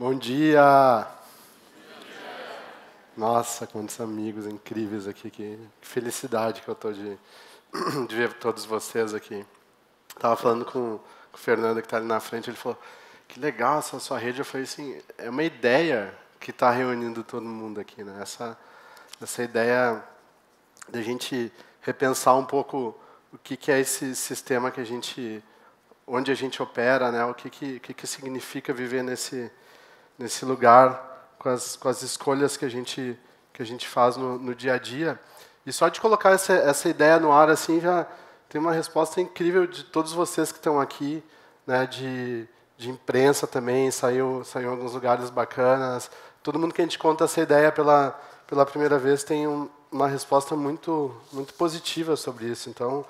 Bom dia! Nossa, quantos amigos incríveis aqui, que, felicidade que eu estou de, de ver todos vocês aqui. Estava falando com, com o Fernando que está ali na frente, ele falou, que legal essa sua rede. Eu falei assim, é uma ideia que está reunindo todo mundo aqui, né? Essa, essa ideia da gente repensar um pouco o que, que é esse sistema que a gente, onde a gente opera, né? O que que, que, que significa viver nesse nesse lugar com as, com as escolhas que a gente que a gente faz no, no dia a dia. E só de colocar essa, essa ideia no ar assim já tem uma resposta incrível de todos vocês que estão aqui, né? De de imprensa também saiu saiu em alguns lugares bacanas. Todo mundo que a gente conta essa ideia pela pela primeira vez tem um, uma resposta muito muito positiva sobre isso. Então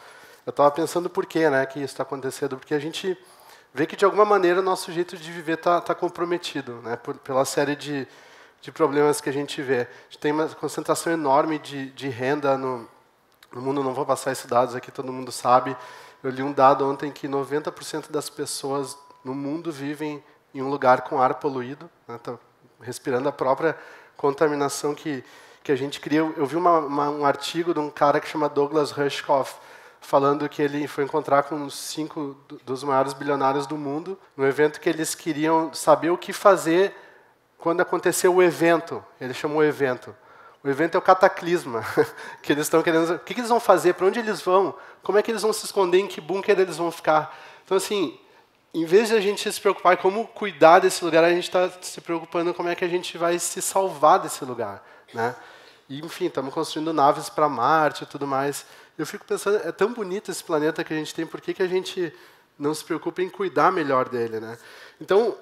eu estava pensando por que, né, que isso está acontecendo, porque a gente vê que de alguma maneira o nosso jeito de viver está tá comprometido, né, por, pela série de, de problemas que a gente vê. A gente tem uma concentração enorme de, de renda no, no mundo. Não vou passar esses dados aqui, todo mundo sabe. Eu li um dado ontem que 90% das pessoas no mundo vivem em um lugar com ar poluído, né, tá respirando a própria contaminação que que a gente cria. Eu vi uma, uma, um artigo de um cara que chama Douglas Rushkoff, falando que ele foi encontrar com cinco dos maiores bilionários do mundo, no evento que eles queriam saber o que fazer quando aconteceu o evento. Ele chamou o evento. O evento é o cataclisma, que eles estão querendo. O que, eles vão fazer? Para onde eles vão? Como é que eles vão se esconder? Em que bunker eles vão ficar? Então, assim, em vez de a gente se preocupar em como cuidar desse lugar, a gente está se preocupando como é que a gente vai se salvar desse lugar, né? E, enfim, estamos construindo naves para Marte e tudo mais. Eu fico pensando, é tão bonito esse planeta que a gente tem, por que, que a gente não se preocupa em cuidar melhor dele, né? Então,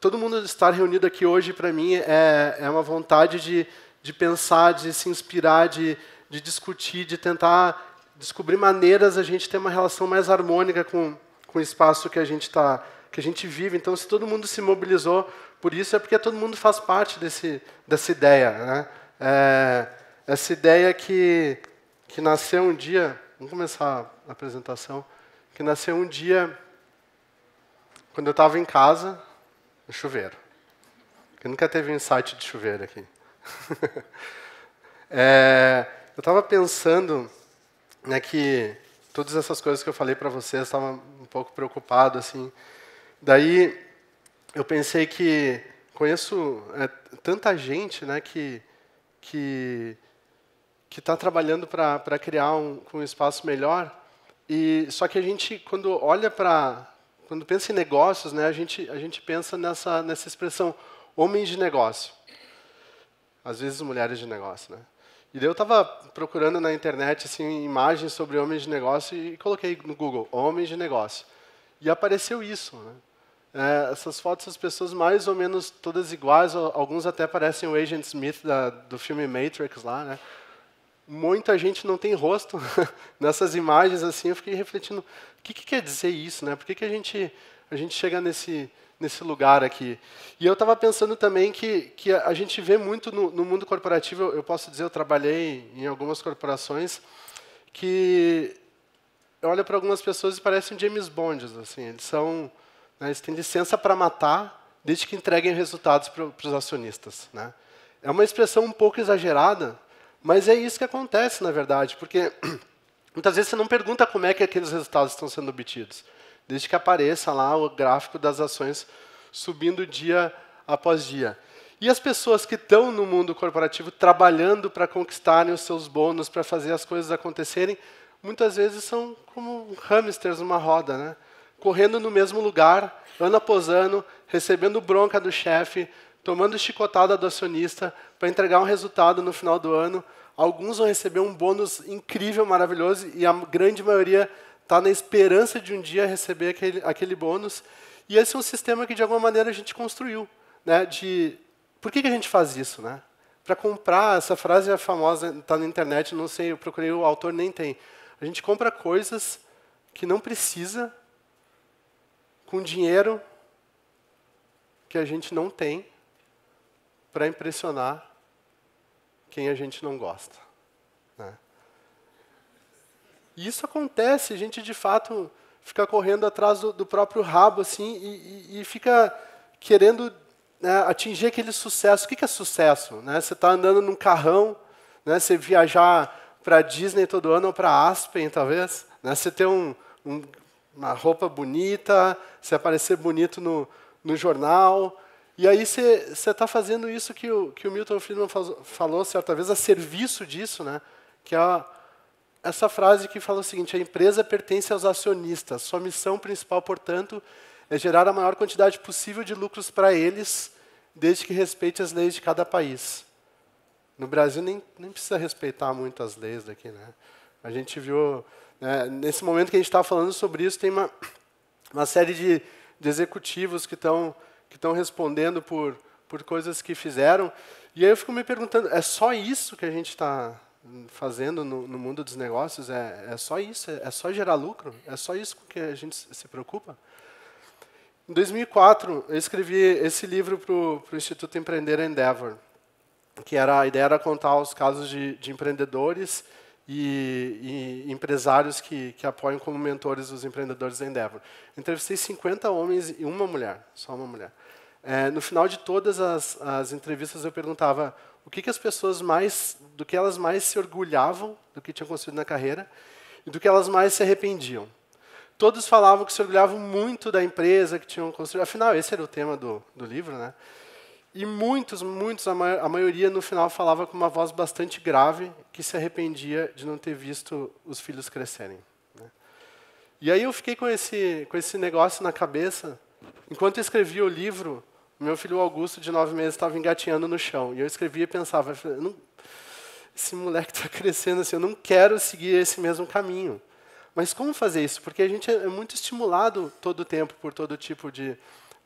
todo mundo estar reunido aqui hoje, para mim, é, é uma vontade de, de pensar, de se inspirar, de, de discutir, de tentar descobrir maneiras a gente ter uma relação mais harmônica com, com o espaço que a gente está que a gente vive. Então, se todo mundo se mobilizou por isso, é porque todo mundo faz parte desse, dessa ideia. Né? É, essa ideia que que nasceu um dia, vamos começar a apresentação, que nasceu um dia quando eu estava em casa, no chuveiro. Que nunca teve um insight de chuveiro aqui. é, eu estava pensando né, que todas essas coisas que eu falei para vocês, estava um pouco preocupado assim. Daí eu pensei que conheço é, tanta gente, né, que que que está trabalhando para criar um, um espaço melhor. E só que a gente, quando olha para, quando pensa em negócios, né, a gente a gente pensa nessa nessa expressão homens de negócio. Às vezes mulheres de negócio, né? E daí eu estava procurando na internet assim imagens sobre homens de negócio e coloquei no Google homens de negócio e apareceu isso. Né? É, essas fotos, as pessoas mais ou menos todas iguais, alguns até parecem o Agent Smith da, do filme Matrix lá, né? Muita gente não tem rosto nessas imagens assim eu fiquei refletindo o que, que quer dizer isso né? Por que, que a gente a gente chega nesse nesse lugar aqui? E eu estava pensando também que que a gente vê muito no, no mundo corporativo eu, eu, posso dizer eu trabalhei em algumas corporações que olha para algumas pessoas e parecem James Bond assim eles são né, eles têm licença para matar desde que entreguem resultados para os acionistas né? É uma expressão um pouco exagerada mas é isso que acontece, na verdade, porque muitas vezes você não pergunta como é que aqueles resultados estão sendo obtidos, desde que apareça lá o gráfico das ações subindo dia após dia. E as pessoas que estão no mundo corporativo trabalhando para conquistarem os seus bônus, para fazer as coisas acontecerem, muitas vezes são como hamsters numa roda, né? correndo no mesmo lugar, ano após ano, recebendo bronca do chefe, tomando chicotada do acionista para entregar um resultado no final do ano. Alguns vão receber um bônus incrível, maravilhoso, e a grande maioria está na esperança de um dia receber aquele, aquele bônus. E esse é um sistema que, de alguma maneira, a gente construiu. Né, de, por que, que a gente faz isso? Né? Para comprar, essa frase é famosa, está na internet, não sei, eu procurei, o autor nem tem. A gente compra coisas que não precisa, com dinheiro que a gente não tem, para impressionar quem a gente não gosta. Né? E isso acontece, a gente de fato fica correndo atrás do, do próprio rabo assim e, e, e, fica querendo né, atingir aquele sucesso. O que é sucesso? Né? Você está andando num carrão, né, você viajar para Disney todo ano ou para Aspen, talvez. Né? Você ter um, um, uma roupa bonita, você aparecer bonito no, no jornal. E aí você está fazendo isso que o, que o Milton Friedman falou certa vez, a serviço disso, né? que é a, essa frase que fala o seguinte, a empresa pertence aos acionistas, sua missão principal, portanto, é gerar a maior quantidade possível de lucros para eles, desde que respeite as leis de cada país. No Brasil nem, nem precisa respeitar muito as leis daqui, né? A gente viu, né, nesse momento que a gente está falando sobre isso, tem uma, uma série de, de executivos que estão que estão respondendo por por coisas que fizeram. E aí eu fico me perguntando, é só isso que a gente está fazendo no, no, mundo dos negócios? É, é só isso? É, é só gerar lucro? É só isso que a gente se preocupa? Em 2004, eu escrevi esse livro para o Instituto Empreender Endeavor, que era a ideia era contar os casos de, de empreendedores e, e, empresários que, que apoiam como mentores os empreendedores da Endeavor. Entrevistei 50 homens e uma mulher, só uma mulher. É, no final de todas as, as entrevistas eu perguntava o que, que as pessoas mais, do que elas mais se orgulhavam do que tinham construído na carreira e do que elas mais se arrependiam. Todos falavam que se orgulhavam muito da empresa que tinham construído. Afinal, esse era o tema do, do livro, né? E muitos, muitos, a, ma a maioria no final falava com uma voz bastante grave que se arrependia de não ter visto os filhos crescerem. Né? E aí eu fiquei com esse, com esse negócio na cabeça. Enquanto eu escrevia o livro, meu filho Augusto, de nove meses, estava engatinhando no chão. E eu escrevia e pensava, não, esse moleque está crescendo assim, eu não quero seguir esse mesmo caminho. Mas como fazer isso? Porque a gente é muito estimulado todo o tempo por todo tipo de,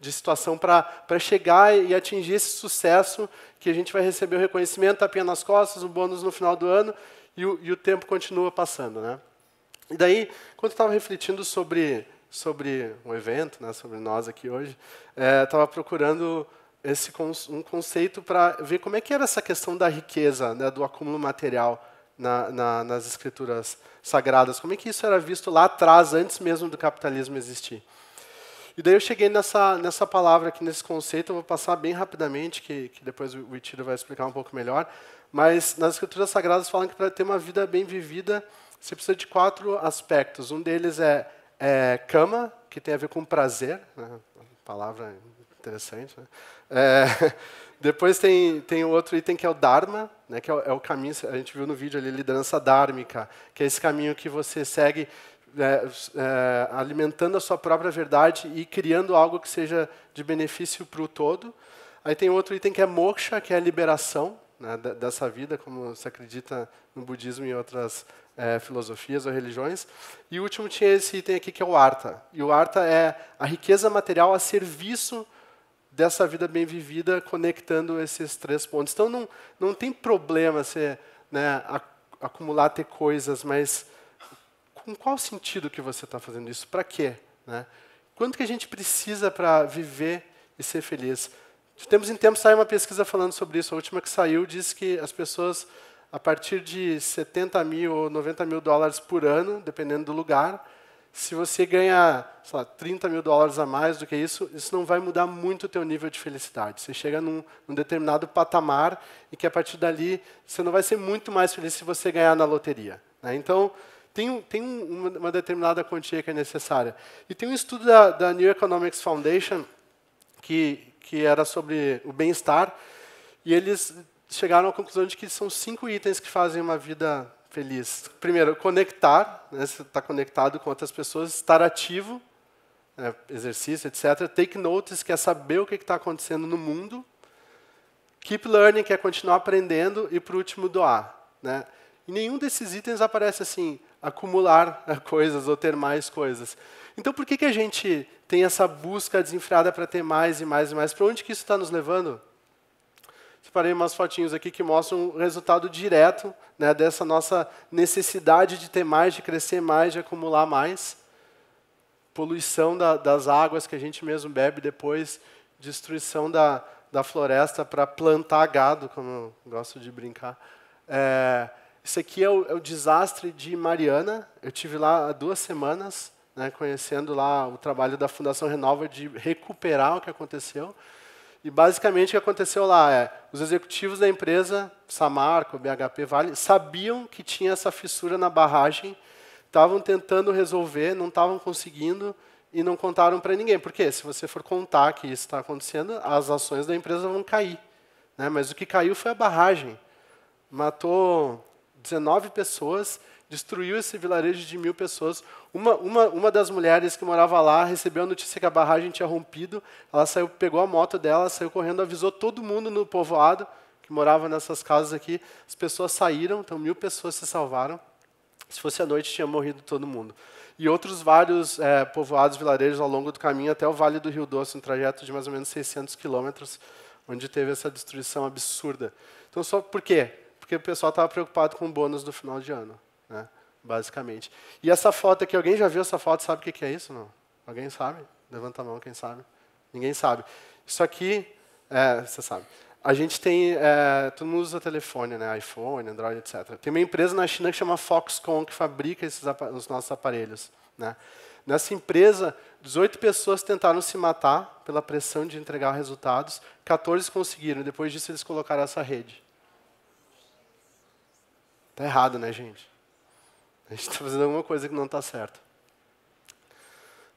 de situação para chegar e atingir esse sucesso que a gente vai receber o reconhecimento, tapinha nas costas, o bônus no final do ano e o, e o tempo continua passando. Né? E daí, quando eu estava refletindo sobre, sobre o evento, né, sobre nós aqui hoje, estava é, procurando esse um conceito para ver como é que era essa questão da riqueza, né, do acúmulo material na, na, nas escrituras sagradas. Como é que isso era visto lá atrás, antes mesmo do capitalismo existir? E daí eu cheguei nessa, nessa palavra aqui, nesse conceito, eu vou passar bem rapidamente, que, que depois o Itiro vai explicar um pouco melhor. Mas nas escrituras sagradas falam que para ter uma vida bem vivida, você precisa de quatro aspectos. Um deles é, é cama, que tem a ver com prazer, né? palavra interessante. Né? É, depois tem, tem outro item que é o Dharma, né, que é o, é o, caminho, a gente viu no vídeo ali, liderança dármica, que é esse caminho que você segue é, é, alimentando a sua própria verdade e criando algo que seja de benefício para o todo. Aí tem outro item que é moksha, que é a liberação né, dessa vida, como se acredita no budismo e outras é, filosofias ou religiões. E o último tinha esse item aqui que é o artha. E o artha é a riqueza material a serviço dessa vida bem vivida, conectando esses três pontos. Então, não, não tem problema você né, acumular, ter coisas, mas com qual sentido que você está fazendo isso? Para quê? Né? Quanto que a gente precisa para viver e ser feliz? De tempos em tempos saiu uma pesquisa falando sobre isso. A última que saiu diz que as pessoas, a partir de 70 mil ou 90 mil dólares por ano, dependendo do lugar, se você ganha, sei lá, 30 mil dólares a mais do que isso, isso não vai mudar muito o teu nível de felicidade. Você chega num, num, determinado patamar e que a partir dali você não vai ser muito mais feliz se você ganhar na loteria. Né? Então, tem, tem uma, uma, determinada quantia que é necessária. E tem um estudo da, da New Economics Foundation que, que era sobre o bem-estar e eles chegaram à conclusão de que são cinco itens que fazem uma vida feliz? Primeiro, conectar, né, você está conectado com outras pessoas, estar ativo, né, exercício, etc. Take notice, que é saber o que está acontecendo no mundo. Keep learning, que é continuar aprendendo. E, por último, doar. Né? E nenhum desses itens aparece assim, acumular coisas ou ter mais coisas. Então, por que, que a gente tem essa busca desenfreada para ter mais e mais e mais? Para onde que isso está nos levando? Separei umas fotinhos aqui que mostram o resultado direto né, dessa nossa necessidade de ter mais, de crescer mais, de acumular mais. Poluição da, das águas que a gente mesmo bebe depois, destruição da, da floresta para plantar gado, como eu gosto de brincar. É, esse aqui é o, é o, desastre de Mariana. Eu tive lá há duas semanas, né, conhecendo lá o trabalho da Fundação Renova de recuperar o que aconteceu. E basicamente o que aconteceu lá é, os executivos da empresa, Samarco, BHP, Vale, sabiam que tinha essa fissura na barragem, estavam tentando resolver, não estavam conseguindo e não contaram para ninguém. Porque se você for contar que isso está acontecendo, as ações da empresa vão cair. Né? Mas o que caiu foi a barragem. Matou 19 pessoas, destruiu esse vilarejo de mil pessoas. Uma, uma, uma das mulheres que morava lá recebeu a notícia que a barragem tinha rompido. Ela saiu, pegou a moto dela, saiu correndo, avisou todo mundo no povoado que morava nessas casas aqui. As pessoas saíram, então mil pessoas se salvaram. Se fosse à noite, tinha morrido todo mundo. E outros vários é, povoados, vilarejos ao longo do caminho até o Vale do Rio Doce, um trajeto de mais ou menos 600 quilômetros, onde teve essa destruição absurda. Então, só por quê? Porque o pessoal estava preocupado com o bônus do final de ano, né? Basicamente. E essa foto aqui, alguém já viu essa foto? Sabe o que é isso? Não? Alguém sabe? Levanta a mão, quem sabe? Ninguém sabe. Isso aqui, é, você sabe. A gente tem, é, todo mundo usa telefone, né? iPhone, Android, etc. Tem uma empresa na China que chama Foxconn, que fabrica esses, os nossos aparelhos. Né? Nessa empresa, 18 pessoas tentaram se matar pela pressão de entregar resultados, 14 conseguiram. Depois disso, eles colocaram essa rede. Está errado, né, gente? A gente está fazendo alguma coisa que não está certo.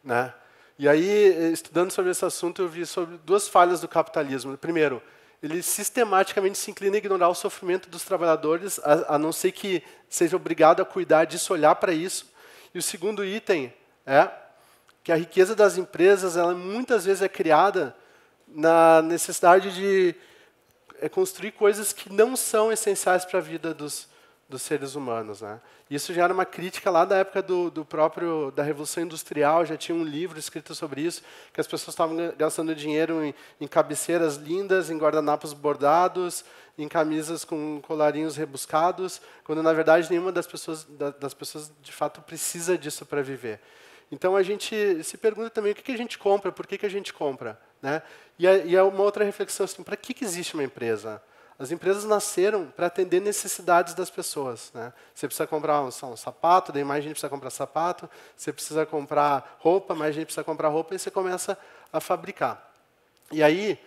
Né? E aí, estudando sobre esse assunto, eu vi sobre duas falhas do capitalismo. Primeiro, ele sistematicamente se inclina a ignorar o sofrimento dos trabalhadores, a, a não ser que seja obrigado a cuidar disso, olhar para isso. E o segundo item é que a riqueza das empresas, ela muitas vezes é criada na necessidade de é, construir coisas que não são essenciais para a vida dos, dos seres humanos. Né? Isso já era uma crítica lá da época do, do, próprio da Revolução Industrial, já tinha um livro escrito sobre isso, que as pessoas estavam gastando dinheiro em, em cabeceiras lindas, em guardanapos bordados, em camisas com colarinhos rebuscados, quando na verdade nenhuma das pessoas, das pessoas de fato precisa disso para viver. Então a gente se pergunta também o que, que a gente compra, por que, que a gente compra. Né? E, é, é uma outra reflexão assim, para que, que existe uma empresa? As empresas nasceram para atender necessidades das pessoas. Né? Você precisa comprar um, um, sapato, daí mais gente precisa comprar sapato, você precisa comprar roupa, mais gente precisa comprar roupa, e você começa a fabricar. E aí,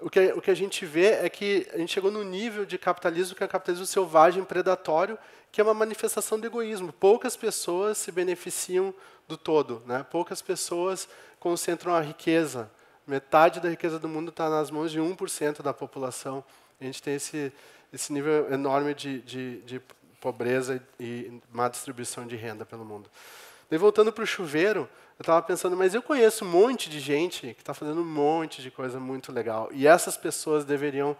o que, o que a gente vê é que a gente chegou no nível de capitalismo que é o capitalismo selvagem, predatório, que é uma manifestação do egoísmo. Poucas pessoas se beneficiam do todo. Né? Poucas pessoas concentram a riqueza. Metade da riqueza do mundo está nas mãos de 1% da população. A gente tem esse, esse nível enorme de, de, de pobreza e má distribuição de renda pelo mundo. E voltando para o chuveiro, eu estava pensando, mas eu conheço um monte de gente que está fazendo um monte de coisa muito legal. E essas pessoas deveriam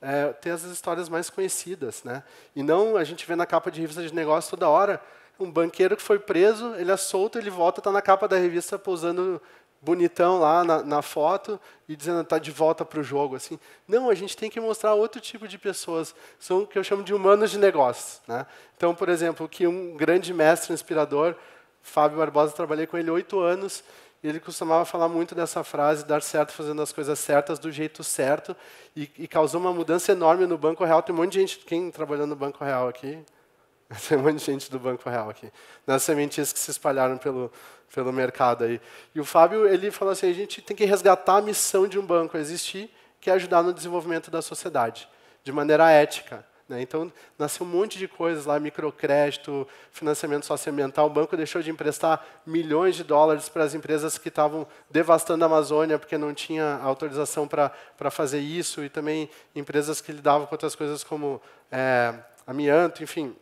é, ter as histórias mais conhecidas. Né? E não a gente vê na capa de revista de negócio toda hora um banqueiro que foi preso, ele é solto, ele volta, está na capa da revista pousando bonitão lá na, na foto e dizendo está de volta para o jogo assim. Não a gente tem que mostrar outro tipo de pessoas. São o que eu chamo de humanos de negócios né? então por exemplo que um grande mestre inspirador Fábio Barbosa trabalhei com ele oito anos e ele costumava falar muito dessa frase dar certo fazendo as coisas certas do jeito certo e, e causou uma mudança enorme no Banco Real. Tem um monte de gente quem trabalhou no Banco Real aqui tem um monte de gente do Banco Real aqui nas sementes que se espalharam pelo pelo mercado aí. E o Fábio ele falou assim: a gente tem que resgatar a missão de um banco existir, que é ajudar no desenvolvimento da sociedade, de maneira ética. Né? Então, nasceu um monte de coisas lá, microcrédito, financiamento socioambiental. O banco deixou de emprestar milhões de dólares para as empresas que estavam devastando a Amazônia, porque não tinha autorização para fazer isso, e também empresas que lidavam com outras coisas como é, amianto, enfim,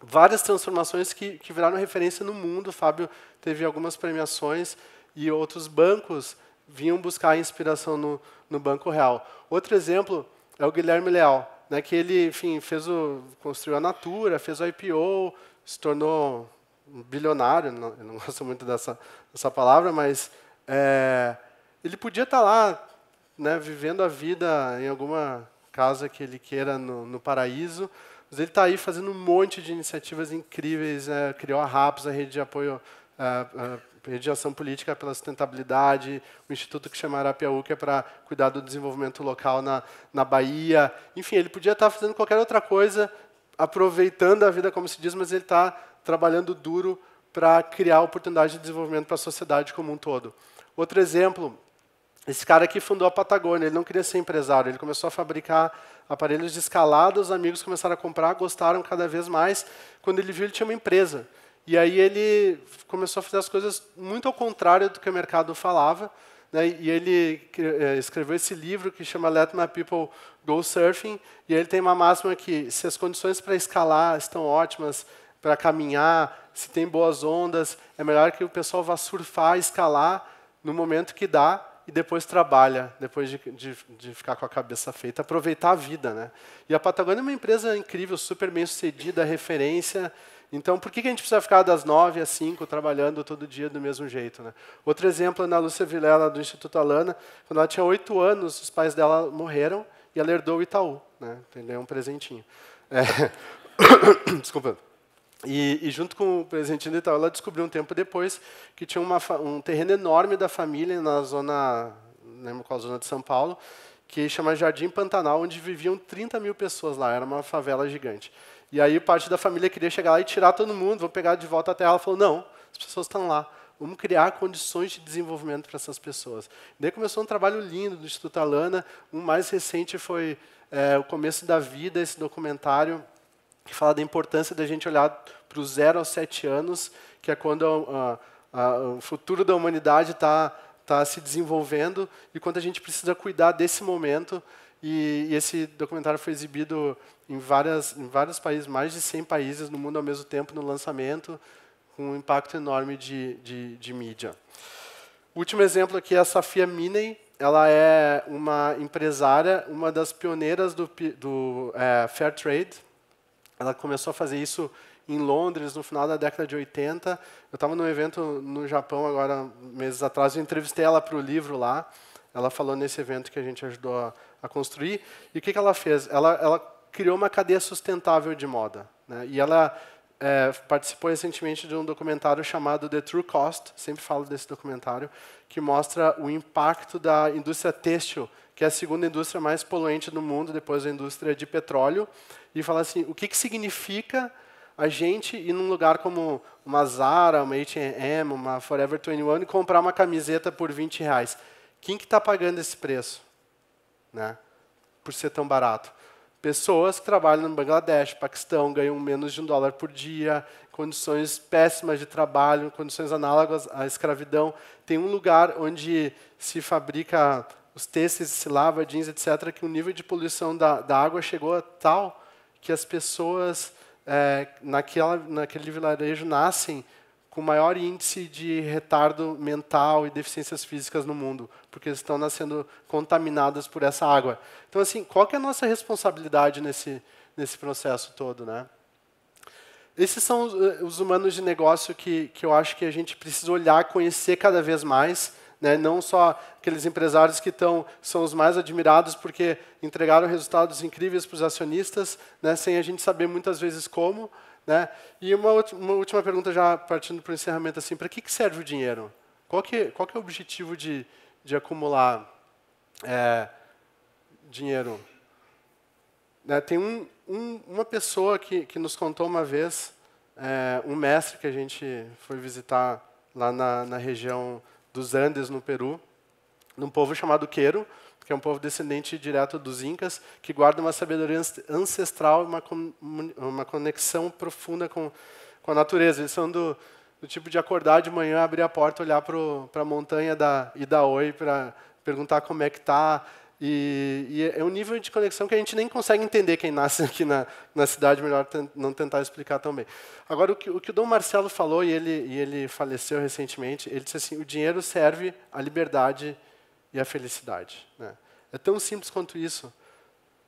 várias transformações que, que viraram referência no mundo. O Fábio teve algumas premiações e outros bancos vinham buscar inspiração no, no Banco Real. Outro exemplo é o Guilherme Leal, né, que ele enfim, fez o, construiu a Natura, fez o IPO, se tornou um bilionário, não, eu não gosto muito dessa, dessa palavra, mas é, ele podia estar lá né, vivendo a vida em alguma casa que ele queira no, no paraíso, mas ele está aí fazendo um monte de iniciativas incríveis, é, criou a RAPS, a rede de apoio, a, a rede de ação política pela sustentabilidade, o instituto que chama Arapiaú, que é para cuidar do desenvolvimento local na, na Bahia. Enfim, ele podia estar tá fazendo qualquer outra coisa, aproveitando a vida, como se diz, mas ele está trabalhando duro para criar oportunidade de desenvolvimento para a sociedade como um todo. Outro exemplo esse cara aqui fundou a Patagônia, ele não queria ser empresário, ele começou a fabricar aparelhos de escalada, os amigos começaram a comprar, gostaram cada vez mais. Quando ele viu, ele tinha uma empresa. E aí ele começou a fazer as coisas muito ao contrário do que o mercado falava. Né? E ele eh, escreveu esse livro que chama Let My People Go Surfing. E ele tem uma máxima que se as condições para escalar estão ótimas, para caminhar, se tem boas ondas, é melhor que o pessoal vá surfar, escalar no momento que dá e depois trabalha, depois de, de, de, ficar com a cabeça feita, aproveitar a vida. Né? E a Patagônia é uma empresa incrível, super bem sucedida, referência. Então, por que a gente precisa ficar das nove às cinco trabalhando todo dia do mesmo jeito? Né? Outro exemplo é na Lúcia Vilela, do Instituto Alana. Quando ela tinha oito anos, os pais dela morreram e ela herdou o Itaú. Né? Ele é um presentinho. É. Desculpa. E, e, junto com o presentinho do Itaú, ela descobriu um tempo depois que tinha uma, um terreno enorme da família na zona, lembro qual zona de São Paulo, que chama Jardim Pantanal, onde viviam 30 mil pessoas lá. Era uma favela gigante. E aí parte da família queria chegar lá e tirar todo mundo, vou pegar de volta a terra. Ela falou, não, as pessoas estão lá. Vamos criar condições de desenvolvimento para essas pessoas. Daí começou um trabalho lindo do Instituto Alana. Um mais recente foi é, o começo da vida, esse documentário que fala da importância da gente olhar para os zero aos sete anos, que é quando a, a, a, o futuro da humanidade está tá se desenvolvendo e quando a gente precisa cuidar desse momento e, e, esse documentário foi exibido em, várias, em vários países, mais de 100 países no mundo ao mesmo tempo no lançamento, com um impacto enorme de, de, de mídia. O último exemplo aqui é a Safia Miney. Ela é uma empresária, uma das pioneiras do, do é, Fair Trade. Ela começou a fazer isso em Londres no final da década de 80. Eu estava num evento no Japão agora meses atrás. Eu entrevistei ela para o livro lá. Ela falou nesse evento que a gente ajudou a, a construir. E o que, que ela fez? Ela, ela criou uma cadeia sustentável de moda. Né? E ela é, participou recentemente de um documentário chamado The True Cost, sempre falo desse documentário, que mostra o impacto da indústria têxtil, que é a segunda indústria mais poluente do mundo, depois da indústria de petróleo, e fala assim, o que, que significa a gente ir num lugar como uma Zara, uma H&M, uma Forever 21 e comprar uma camiseta por 20 reais. Quem que está pagando esse preço? Né? Por ser tão barato. Pessoas que trabalham no Bangladesh, Paquistão, ganham menos de um dólar por dia, condições péssimas de trabalho, condições análogas à escravidão. Tem um lugar onde se fabrica os têxteis, se lava jeans, etc., que o nível de poluição da, da água chegou a tal que as pessoas é, naquela, naquele vilarejo nascem com maior índice de retardo mental e deficiências físicas no mundo, porque estão nascendo contaminadas por essa água. Então, assim, qual é a nossa responsabilidade nesse, nesse processo todo, né? Esses são os, eh, os humanos de negócio que, que eu acho que a gente precisa olhar, conhecer cada vez mais, né? não só aqueles empresários que estão, são os mais admirados porque entregaram resultados incríveis para os acionistas, né? sem a gente saber muitas vezes como, né? E uma, uma última pergunta, já partindo para o encerramento, assim, para que, que serve o dinheiro? Qual que, qual que é o objetivo de, de acumular é, dinheiro? Né, tem um, um, uma pessoa que, que nos contou uma vez, é, um mestre que a gente foi visitar lá na, na região dos Andes, no Peru, num povo chamado Quero, que é um povo descendente direto dos Incas, que guarda uma sabedoria ancestral e uma, uma conexão profunda com, com a natureza. Eles são do, do tipo de acordar de manhã, abrir a porta, olhar para a montanha da Idaoi para perguntar como é que está. E, e, é um nível de conexão que a gente nem consegue entender quem nasce aqui na, na cidade, melhor não tentar explicar também. Agora, o que, o que o Dom Marcelo falou, e ele, e ele faleceu recentemente, ele disse assim, o dinheiro serve à liberdade e a felicidade. Né? É tão simples quanto isso,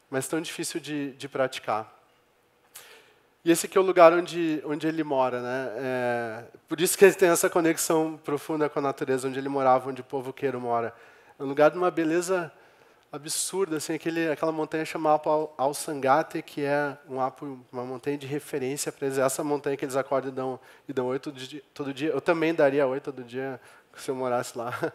mas tão difícil de, de praticar. E esse aqui é o lugar onde, onde ele mora. Né? É, por isso que ele tem essa conexão profunda com a natureza, onde ele morava, onde o povo queiro mora. É um lugar de uma beleza absurda, assim, aquele, aquela montanha chamada Al-Sangate, que é um apo, uma montanha de referência para eles. Essa montanha que eles acordam e dão, e dão oi todo dia, todo dia. Eu também daria oi todo dia se eu morasse lá.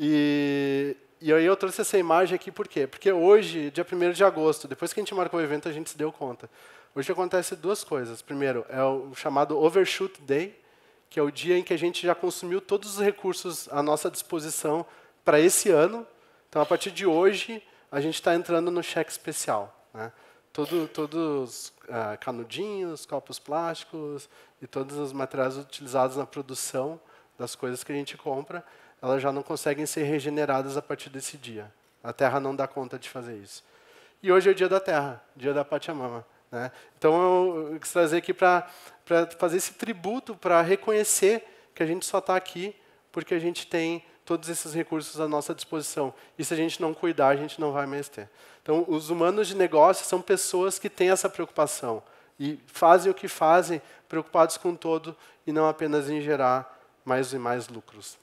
E, e aí eu trouxe essa imagem aqui por quê? Porque hoje, dia 1 de agosto, depois que a gente marcou o evento, a gente se deu conta. Hoje acontece duas coisas. Primeiro, é o chamado Overshoot Day, que é o dia em que a gente já consumiu todos os recursos à nossa disposição para esse ano, Então, a partir de hoje, a gente está entrando no cheque especial. Né? Todo, todos ah, canudinhos, copos plásticos e todos os materiais utilizados na produção das coisas que a gente compra, elas já não conseguem ser regeneradas a partir desse dia. A Terra não dá conta de fazer isso. E hoje é o dia da Terra, dia da Pachamama. Né? Então, eu quis trazer aqui para fazer esse tributo, para reconhecer que a gente só está aqui porque a gente tem todos esses recursos à nossa disposição. E se a gente não cuidar, a gente não vai mais ter. Então, os humanos de negócio são pessoas que têm essa preocupação e fazem o que fazem preocupados com todo e não apenas em gerar mais e mais lucros.